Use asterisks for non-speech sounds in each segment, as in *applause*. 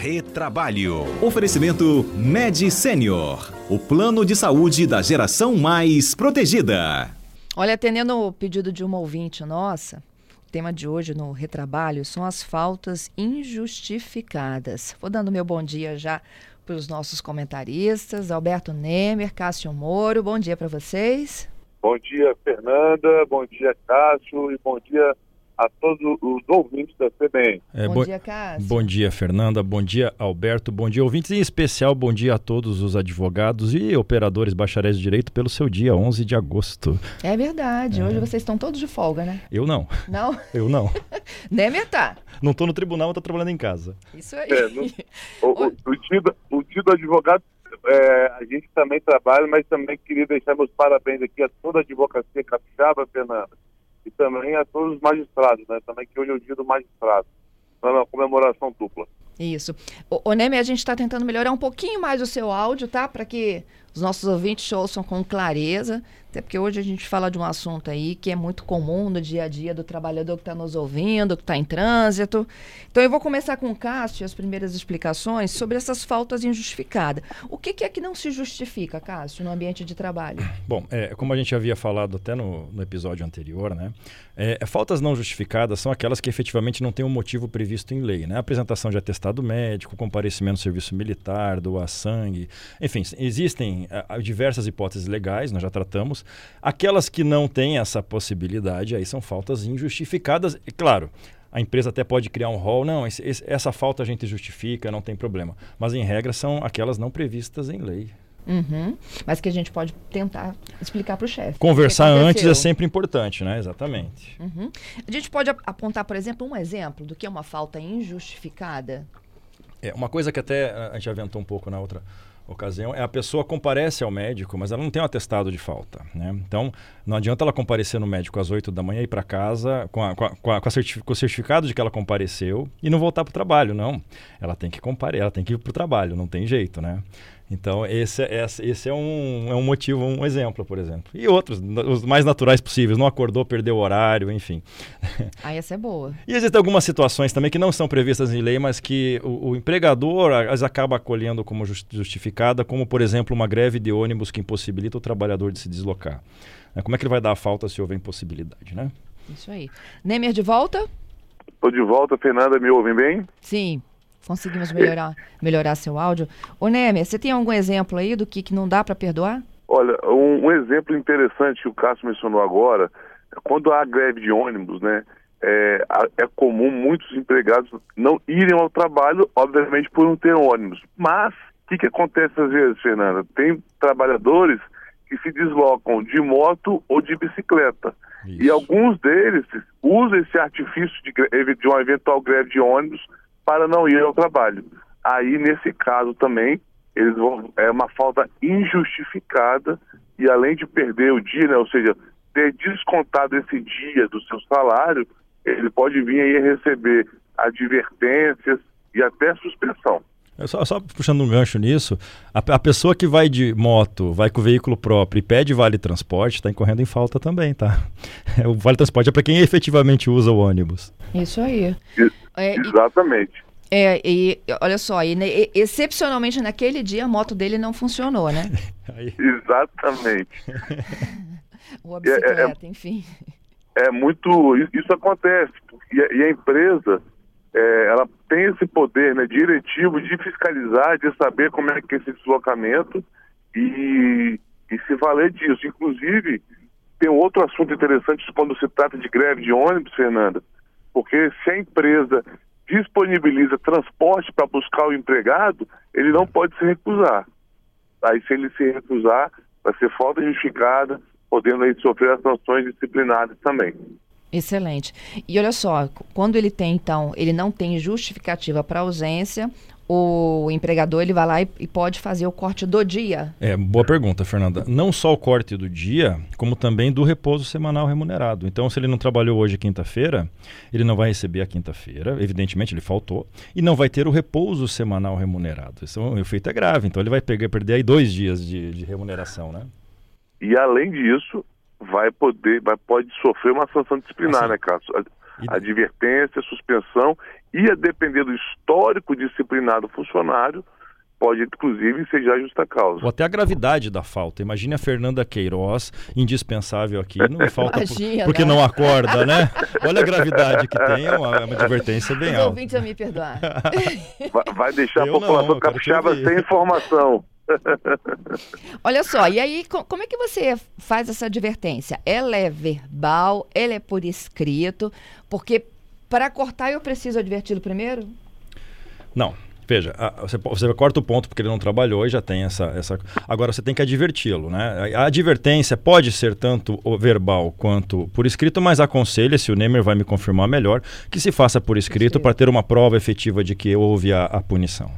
Retrabalho. Oferecimento Med Senior, o plano de saúde da geração mais protegida. Olha, atendendo o pedido de uma ouvinte nossa, o tema de hoje no Retrabalho são as faltas injustificadas. Vou dando meu bom dia já para os nossos comentaristas, Alberto Nemer, Cássio Moro. Bom dia para vocês. Bom dia, Fernanda. Bom dia, Cássio. E bom dia a todos os ouvintes da CBN. É, bom, bom, dia, Cássio. Bom dia, Fernanda. Bom dia, Alberto. Bom dia, ouvintes. Em especial, bom dia a todos os advogados e operadores bacharéis de direito pelo seu dia 11 de agosto. É verdade. É. Hoje vocês estão todos de folga, né? Eu não. Não? Eu não. *laughs* Nemer tá. Não estou no tribunal, estou trabalhando em casa. Isso aí. É, no, *laughs* o, o, o, dia, o dia do advogado é, a gente também trabalha, mas também queria deixar meus parabéns aqui a toda a advocacia capixaba, Fernanda e também a todos os magistrados, né? Também que hoje é o dia do magistrado. É uma comemoração dupla. Isso. O Neme, a gente está tentando melhorar um pouquinho mais o seu áudio, tá? Para que os nossos ouvintes ouçam com clareza. Até porque hoje a gente fala de um assunto aí que é muito comum no dia a dia do trabalhador que está nos ouvindo, que está em trânsito. Então eu vou começar com o Cássio as primeiras explicações sobre essas faltas injustificadas. O que, que é que não se justifica, Cássio, no ambiente de trabalho? Bom, é, como a gente havia falado até no, no episódio anterior, né? É, faltas não justificadas são aquelas que efetivamente não têm um motivo previsto em lei, né? Apresentação de atestado médico, comparecimento no serviço militar, doar sangue, enfim, existem a, diversas hipóteses legais, nós já tratamos Aquelas que não têm essa possibilidade, aí são faltas injustificadas. E claro, a empresa até pode criar um rol, não, esse, esse, essa falta a gente justifica, não tem problema. Mas em regra são aquelas não previstas em lei. Uhum. Mas que a gente pode tentar explicar para o chefe. Conversar antes é sempre importante, né? Exatamente. Uhum. A gente pode apontar, por exemplo, um exemplo do que é uma falta injustificada? É, uma coisa que até a gente aventou um pouco na outra ocasião é a pessoa comparece ao médico, mas ela não tem um atestado de falta. Né? Então, não adianta ela comparecer no médico às 8 da manhã e ir para casa com, a, com, a, com, a com, o certificado de que ela compareceu e não voltar para o trabalho, não. Ela tem que comparecer, ela tem que ir para o trabalho, não tem jeito, né? Então, esse, é, esse é, um, é um motivo, um exemplo, por exemplo. E outros, os mais naturais possíveis. Não acordou, perdeu o horário, enfim. *laughs* Ah, essa é boa. E existem algumas situações também que não são previstas em lei, mas que o, o empregador as acaba acolhendo como justificada, como, por exemplo, uma greve de ônibus que impossibilita o trabalhador de se deslocar. Né, como é que ele vai dar a falta se houver impossibilidade, né? Isso aí. Nemer, de volta? Estou de volta, Fernanda, me ouvem bem? Sim. Conseguimos melhorar, melhorar seu áudio. Ô Nemer, você tem algum exemplo aí do que, que não dá para perdoar? Olha, um, um, exemplo interessante que o Cássio mencionou agora, quando há greve de ônibus, né, é, é, comum muitos empregados não irem ao trabalho, obviamente por não ter ônibus. Mas, o que, que acontece às vezes, Fernanda? Tem trabalhadores que se deslocam de moto ou de bicicleta. Isso. E alguns deles usam esse artifício de, de uma eventual greve de ônibus para não ir ao trabalho. Aí, nesse caso também, eles vão, é uma falta injustificada e além de perder o dia, né, ou seja, ter descontado esse dia do seu salário, ele pode vir aí receber advertências e até suspensão. Só, só, puxando um gancho nisso, a, a, pessoa que vai de moto, vai com o veículo próprio e pede vale transporte, está incorrendo em falta também, tá? *laughs* O vale transporte é para quem efetivamente usa o ônibus. Isso aí. É, Exatamente. E, é, e olha só, e, excepcionalmente naquele dia a moto dele não funcionou, né? *laughs* Exatamente. *laughs* Ou a bicicleta, é, é, enfim. É muito. Isso acontece. E e a empresa é, ela tem esse poder né, diretivo de fiscalizar, de saber como é que é esse deslocamento e, e se valer disso. Inclusive, tem outro assunto interessante quando se trata de greve de ônibus, Fernanda, porque se a empresa disponibiliza transporte para buscar o empregado, ele não pode se recusar. Aí, se ele se recusar, vai ser falta justificada, podendo aí sofrer as sanções disciplinares também. Excelente. E olha só, quando ele tem, então, ele não tem justificativa para ausência, o empregador ele vai lá e, e, pode fazer o corte do dia? É, boa pergunta, Fernanda. Não só o corte do dia, como também do repouso semanal remunerado. Então, se ele não trabalhou hoje quinta-feira, ele não vai receber a quinta-feira, evidentemente ele faltou, e não vai ter o repouso semanal remunerado. Isso é um efeito é grave, então ele vai pegar, perder aí dois dias de, de remuneração, né? E além disso, vai poder, vai, pode sofrer uma sanção disciplinar, assim, né, Cássio? Advertência, suspensão E a depender do histórico disciplinar do funcionário, pode inclusive ensejar justa causa. Ou até a gravidade da falta. Imagine a Fernanda Queiroz, indispensável aqui, não *laughs* falta Imagina. porque não acorda, né? Olha a gravidade que tem, é uma, uma advertência bem Os alta. ouvintes a me perdoar. *laughs* Vai, vai deixar Eu a população não, capixaba sem informação. *laughs* Olha só, e aí, co- como é que você faz essa advertência? Ela é verbal, ela é por escrito, porque para cortar eu preciso adverti-lo primeiro? Não. Veja, você, corta o ponto porque ele não trabalhou e já tem essa. essa... Agora você tem que adverti-lo, né? A advertência pode ser tanto verbal quanto por escrito, mas aconselha, se o Nemer vai me confirmar melhor, que se faça por escrito Escrito. para ter uma prova efetiva de que houve a, a punição.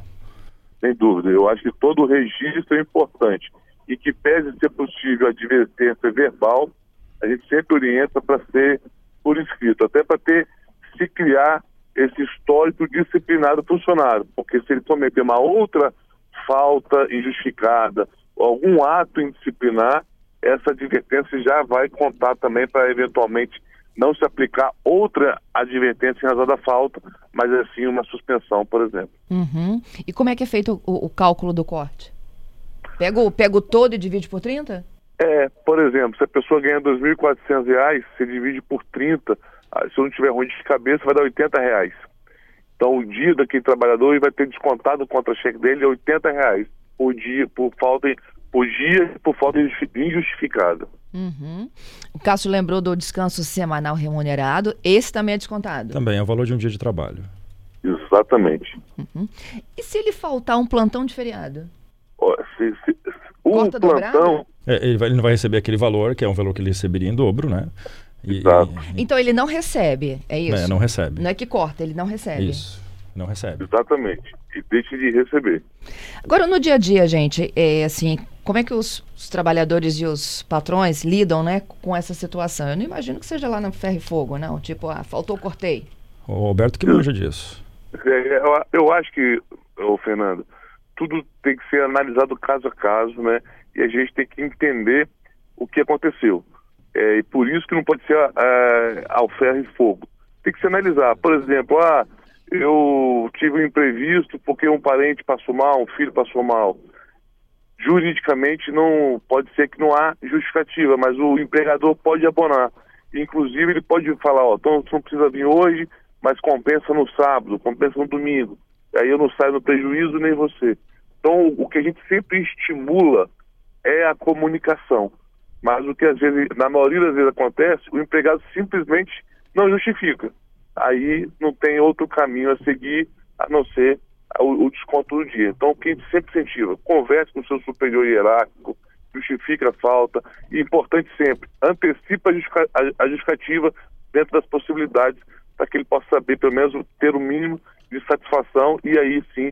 Sem dúvida. Eu acho que todo registro é importante. E que pese ser possível a advertência verbal, a gente sempre orienta para ser por escrito, até para ter se criar esse histórico disciplinar do funcionário. Porque se ele cometer uma outra falta injustificada, algum ato indisciplinar, essa advertência já vai contar também para eventualmente não se aplicar outra advertência em razão da falta, mas assim uma suspensão, por exemplo. Uhum. E como é que é feito o, o cálculo do corte? Pega o, pega o todo e divide por 30? É, por exemplo, se a pessoa ganha 2.400 reais, você divide por 30, ah, se eu não tiver ruim de cabeça, vai dar 80 reais. Então, o dia daquele trabalhador vai ter descontado o contra-cheque dele é 80 reais por dia, por falta, por dia, por falta injusti- injustificada. Uhum. O Cássio lembrou do descanso semanal remunerado. Esse também é descontado. Também é o valor de um dia de trabalho. Exatamente. E se ele faltar um plantão de feriado? Se- se- o Corta plantão, É, ele, vai- ele não vai receber aquele valor, que é um valor que ele receberia em dobro, né? E, Exato. e- Então ele não recebe, é isso? é, não recebe. Não é que corta, ele não recebe. Isso. Não recebe. exatamente, e deixe de receber. Agora, no dia a dia, gente, é assim, como é que os, os trabalhadores e os patrões lidam, né, com essa situação? Eu não imagino que seja lá no ferro e fogo, não. Tipo, ah, faltou, cortei. O Alberto que manja disso. É, Eu, eu acho que, ô, Fernando, tudo tem que ser analisado caso a caso, né? E a gente tem que entender o que aconteceu. É, e por isso que não pode ser ah, ao ferro e fogo. Tem que se analisar. Por exemplo, ah, eu tive um imprevisto porque um parente passou mal, um filho passou mal. Juridicamente não pode ser que não há justificativa, mas o empregador pode abonar. Inclusive ele pode falar, ó, então você não precisa vir hoje, mas compensa no sábado, compensa no domingo. Aí eu não saio no prejuízo nem você. Então o que a gente sempre estimula é a comunicação. Mas o que às vezes, na maioria das vezes acontece, o empregado simplesmente não justifica. Aí não tem outro caminho a seguir a não ser o, o desconto do dia. Então o que a gente sempre incentiva, converse com o seu superior hierárquico, justifique a falta e importante sempre, antecipa a, justifica- a- a justificativa dentro das possibilidades para que ele possa saber, pelo menos, ter o mínimo de satisfação e aí sim,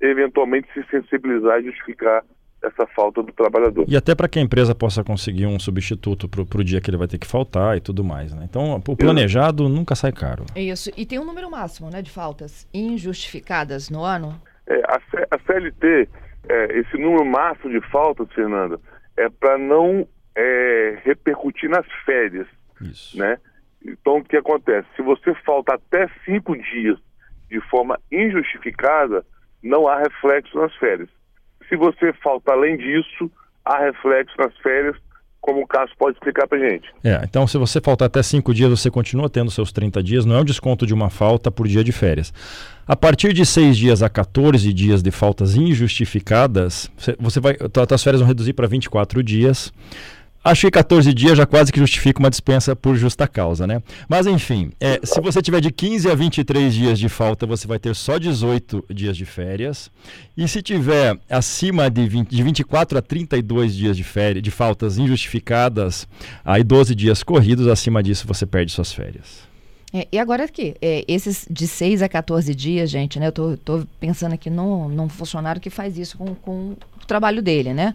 eventualmente, se sensibilizar e justificar essa falta do trabalhador. E até para que a empresa possa conseguir um substituto para o dia que ele vai ter que faltar e tudo mais. Né? Então, o planejado nunca sai caro. Isso. E tem um número máximo, né, de faltas injustificadas no ano? É, a, C- a CLT, é, esse número máximo de faltas, Fernanda, é para não é, repercutir nas férias, Isso. né? Então, o que acontece? Se você falta até cinco dias de forma injustificada, não há reflexo nas férias. Se você falta além disso, há reflexo nas férias, como o Cássio pode explicar para gente. É, então, se você faltar até cinco dias, você continua tendo seus 30 dias. Não é um desconto de uma falta por dia de férias. A partir de seis dias a 14 dias de faltas injustificadas, você- vai, tuas férias vão reduzir para 24 dias. Acho que 14 dias já quase que justifica uma dispensa por justa causa, né? Mas enfim, é, se você tiver de 15 a 23 dias de falta, você vai ter só 18 dias de férias. E se tiver acima de, 20, de 24 a 32 dias de férias, de faltas injustificadas, aí 12 dias corridos, acima disso você perde suas férias. É, e agora aqui, é, esses de 6 a 14 dias, gente, né? Eu tô, tô pensando aqui num, num funcionário que faz isso com, com o trabalho dele, né?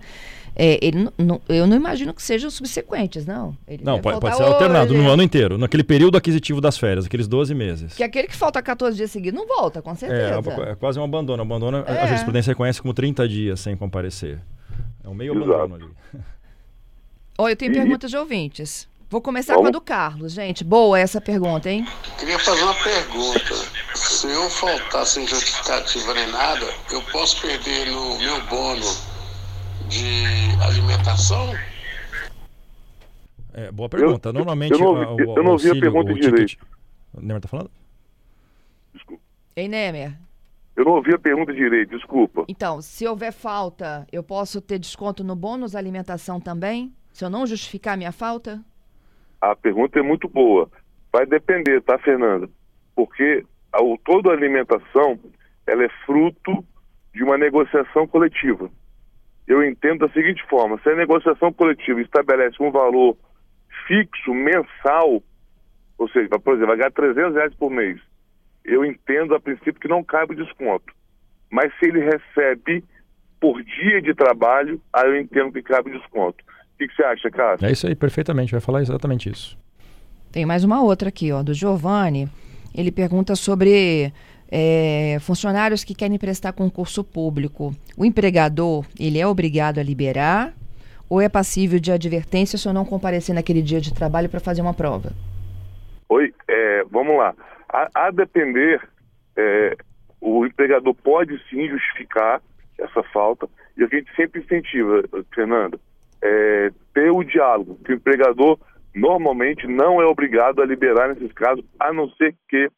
É, ele não- eu não imagino que sejam subsequentes, não. Ele Não, pode, pode ser alternado hoje, no ano inteiro, naquele período aquisitivo das férias, aqueles 12 meses. Que aquele que falta 14 dias seguidos não volta, com É, certeza. é quase um abandono. Abandono, a- É. a jurisprudência reconhece como 30 dias sem comparecer. É um meio Exato. abandono ali. *laughs* Ó, eu tenho E- perguntas de ouvintes. Vou começar Vamos? com a do Carlos, gente. Boa essa pergunta, hein? Queria fazer uma pergunta. Se eu faltar sem justificativa nem nada, eu posso perder no meu bônus de alimentação? É, boa pergunta. Eu, Normalmente. Eu não, ouvi, o, eu não ouvi a pergunta direito. O Nemer tá falando? Desculpa. Ei, Nemer. Eu não ouvi a pergunta direito, desculpa. Então, se houver falta, eu posso ter desconto no bônus alimentação também? Se eu não justificar a minha falta? A pergunta é muito boa. Vai depender, tá, Fernanda? Porque a, toda a alimentação ela é fruto de uma negociação coletiva. Eu entendo da seguinte forma: se a negociação coletiva estabelece um valor fixo mensal, ou seja, por exemplo, vai ganhar 300 reais por mês, eu entendo a princípio que não cabe desconto. Mas se ele recebe por dia de trabalho, aí eu entendo que cabe desconto. O que, que você acha, Cássio? É isso aí, perfeitamente. Vai falar exatamente isso. Tem mais uma outra aqui, ó, do Giovanni. Ele pergunta sobre é, funcionários que querem prestar concurso público. O empregador, ele é obrigado a liberar ou é passível de advertência se eu não comparecer naquele dia de trabalho para fazer uma prova? Oi, é, vamos lá. A, a depender, é, o empregador pode sim justificar essa falta, e a gente sempre incentiva, Fernando, é, ter o diálogo, que o empregador normalmente não é obrigado a liberar nesses casos, a não ser que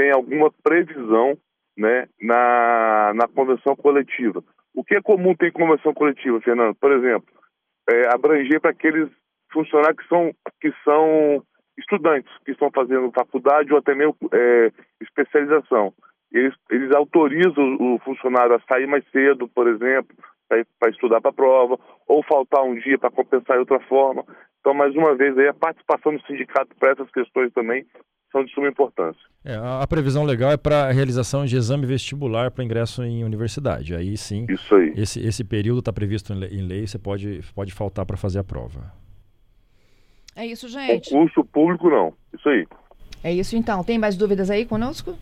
tenha alguma previsão né, na, na convenção coletiva. O que é comum ter convenção coletiva, Fernando? Por exemplo, é, abranger para aqueles funcionários que são, que são estudantes que estão fazendo faculdade ou até mesmo é, especialização. Eles, eles autorizam o funcionário a sair mais cedo, por exemplo, para estudar para a prova, ou faltar um dia para compensar de outra forma. Então, mais uma vez, aí, a participação do sindicato para essas questões também são de suma importância. É, a, previsão legal é para a realização de exame vestibular para ingresso em universidade. Aí sim, Isso aí. Esse, esse período está previsto em lei, você pode, pode faltar para fazer a prova. É isso, gente. Concurso público não. Isso aí. É isso então. Tem mais dúvidas aí conosco?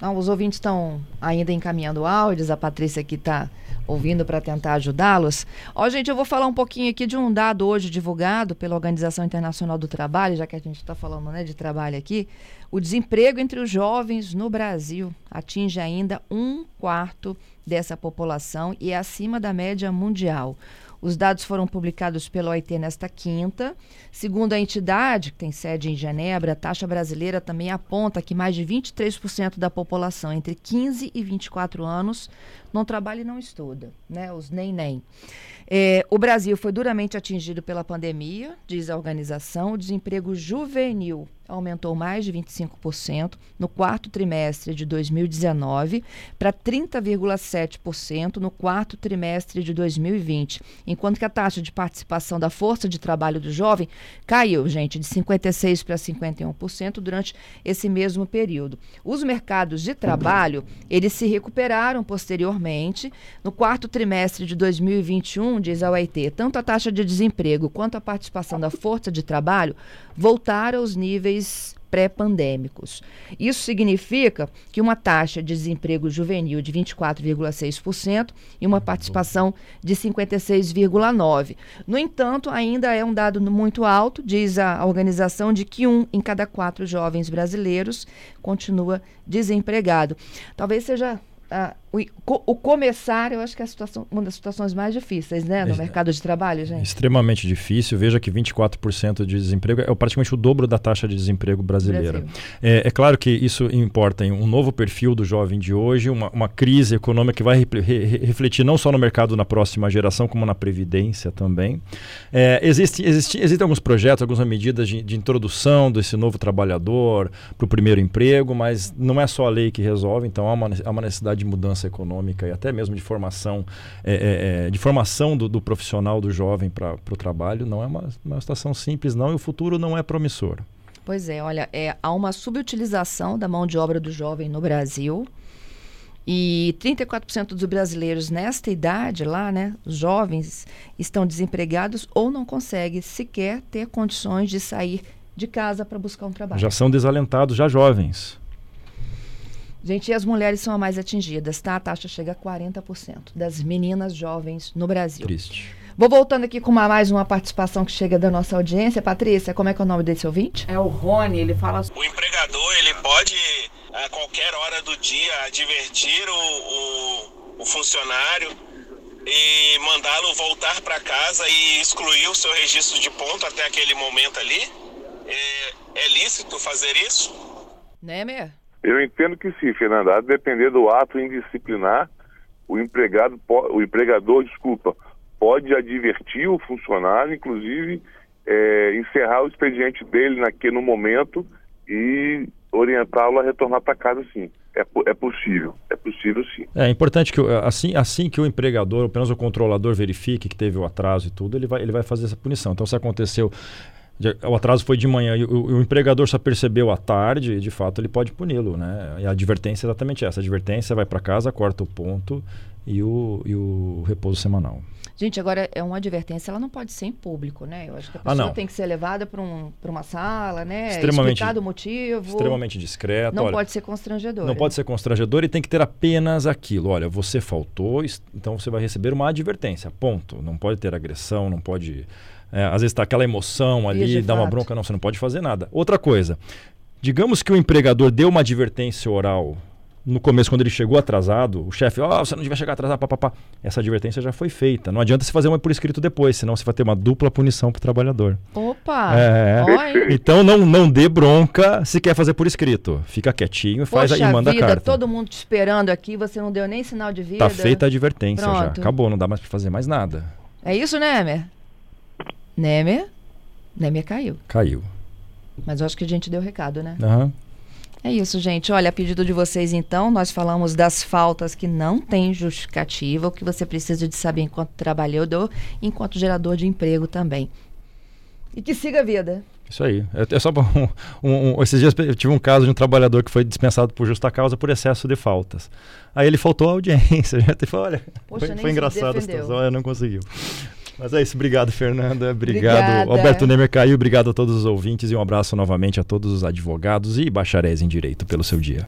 Não, os ouvintes estão ainda encaminhando áudios, a Patrícia aqui está ouvindo para tentar ajudá-los. Ó, gente, eu vou falar um pouquinho aqui de um dado hoje divulgado pela Organização Internacional do Trabalho, já que a gente está falando né, de trabalho aqui. O desemprego entre os jovens no Brasil atinge ainda um quarto dessa população e é acima da média mundial. Os dados foram publicados pela OIT nesta quinta. Segundo a entidade, que tem sede em Genebra, a taxa brasileira também aponta que mais de 23% da população entre 15 e 24 anos não trabalha e não estuda, né? Os nem nem. É, o Brasil foi duramente atingido pela pandemia, diz a organização. O desemprego juvenil aumentou mais de 25% no quarto trimestre de 2019 para 30,7% no quarto trimestre de 2020, enquanto que a taxa de participação da força de trabalho do jovem caiu, gente, de 56 para 51% durante esse mesmo período. Os mercados de trabalho, eles se recuperaram posteriormente. No quarto trimestre de 2021, diz a OIT, tanto a taxa de desemprego quanto a participação da força de trabalho voltaram aos níveis pré-pandêmicos. Isso significa que uma taxa de desemprego juvenil de 24,6% e uma participação de 56,9%. No entanto, ainda é um dado muito alto, diz a organização, de que um em cada quatro jovens brasileiros continua desempregado. Talvez seja ah, o, começar, eu acho que é situação, uma das situações mais difíceis, né, no é, mercado de trabalho, gente. Extremamente difícil. Veja que 24% de desemprego é praticamente o dobro da taxa de desemprego brasileira. É, é, claro que isso importa em um novo perfil do jovem de hoje, uma, uma crise econômica que vai re, re, refletir não só no mercado na próxima geração, como na previdência também. É, existe, existe, existem alguns projetos, algumas medidas de, de introdução desse novo trabalhador para o primeiro emprego, mas não é só a lei que resolve, então há uma, há uma necessidade de mudança econômica e até mesmo de formação, é, é, é de formação do, do, profissional, do jovem para o trabalho, não é uma, uma situação simples, não, e o futuro não é promissor. Pois é, olha, é, há uma subutilização da mão de obra do jovem no Brasil. E 34% dos brasileiros nesta idade lá, né, jovens, estão desempregados ou não conseguem sequer ter condições de sair de casa para buscar um trabalho. Já são desalentados, já jovens. Gente, e as mulheres são as mais atingidas, tá? A taxa chega a 40% das meninas jovens no Brasil. Triste. Vou voltando aqui com uma, mais uma participação que chega da nossa audiência. Patrícia, como é que é o nome desse ouvinte? É o Rony, ele fala... O empregador, ele pode, a qualquer hora do dia, advertir o, o, o funcionário e mandá-lo voltar para casa e excluir o seu registro de ponto até aquele momento ali? É, é lícito fazer isso? Né, Mer? Eu entendo que sim, Fernanda. A depender do ato indisciplinar, o empregado, o empregador, desculpa, pode advertir o funcionário, inclusive é, encerrar o expediente dele naquele no momento e orientá-lo a retornar para casa sim. É, é, possível, é possível sim. É importante que assim, assim que o empregador, ou pelo menos o controlador verifique que teve o atraso e tudo, ele vai, ele vai fazer essa punição. Então se aconteceu o atraso foi de manhã e o, o, empregador só percebeu à tarde, de fato ele pode puni-lo, né? E a advertência é exatamente essa. A advertência vai para casa, corta o ponto e o, e o repouso semanal. Gente, agora é uma advertência, ela não pode ser em público, né? Eu acho que a ah, pessoa ah, tem que ser levada para um, uma sala, né? Extremamente, Explicado o motivo. Extremamente discreto. Não olha, pode ser constrangedor. Não pode ser constrangedor e tem que ter apenas aquilo. Olha, você faltou, então você vai receber uma advertência. Ponto. Não pode ter agressão, não pode é, às vezes está aquela emoção ali, dá uma bronca, não, você não pode fazer nada. Outra coisa, digamos que o empregador deu uma advertência oral no começo, quando ele chegou atrasado, o chefe, ó, oh, você não devia chegar atrasado, papapá. Essa advertência já foi feita. Não adianta se fazer uma por escrito depois, senão você vai ter uma dupla punição para o trabalhador. Opa! É. Então não, não dê bronca se quer fazer por escrito. Fica quietinho e faz Poxa e manda vida, a carta. todo mundo te esperando aqui, você não deu nem sinal de vida. Tá feita a advertência Pronto. já. Acabou, não dá mais para fazer mais nada. É isso, né, Emer? Nemer, Nemer caiu. Caiu. Mas eu acho que a gente deu recado, né? Uhum. É isso, gente. Olha, a pedido de vocês, então, nós falamos das faltas que não têm justificativa, o que você precisa de saber enquanto trabalhador, enquanto gerador de emprego também. E que siga a vida. Isso aí. É, é só um, um, um, esses dias eu tive um caso de um trabalhador que foi dispensado por justa causa por excesso de faltas. Aí ele faltou a audiência. *laughs* Já falou, olha, Poxa, foi, foi engraçado a situação, não conseguiu. Mas é isso, obrigado, Fernanda. Obrigado. Obrigada. Alberto Nemer caiu, obrigado a todos os ouvintes e um abraço novamente a todos os advogados e bacharéis em direito pelo seu dia.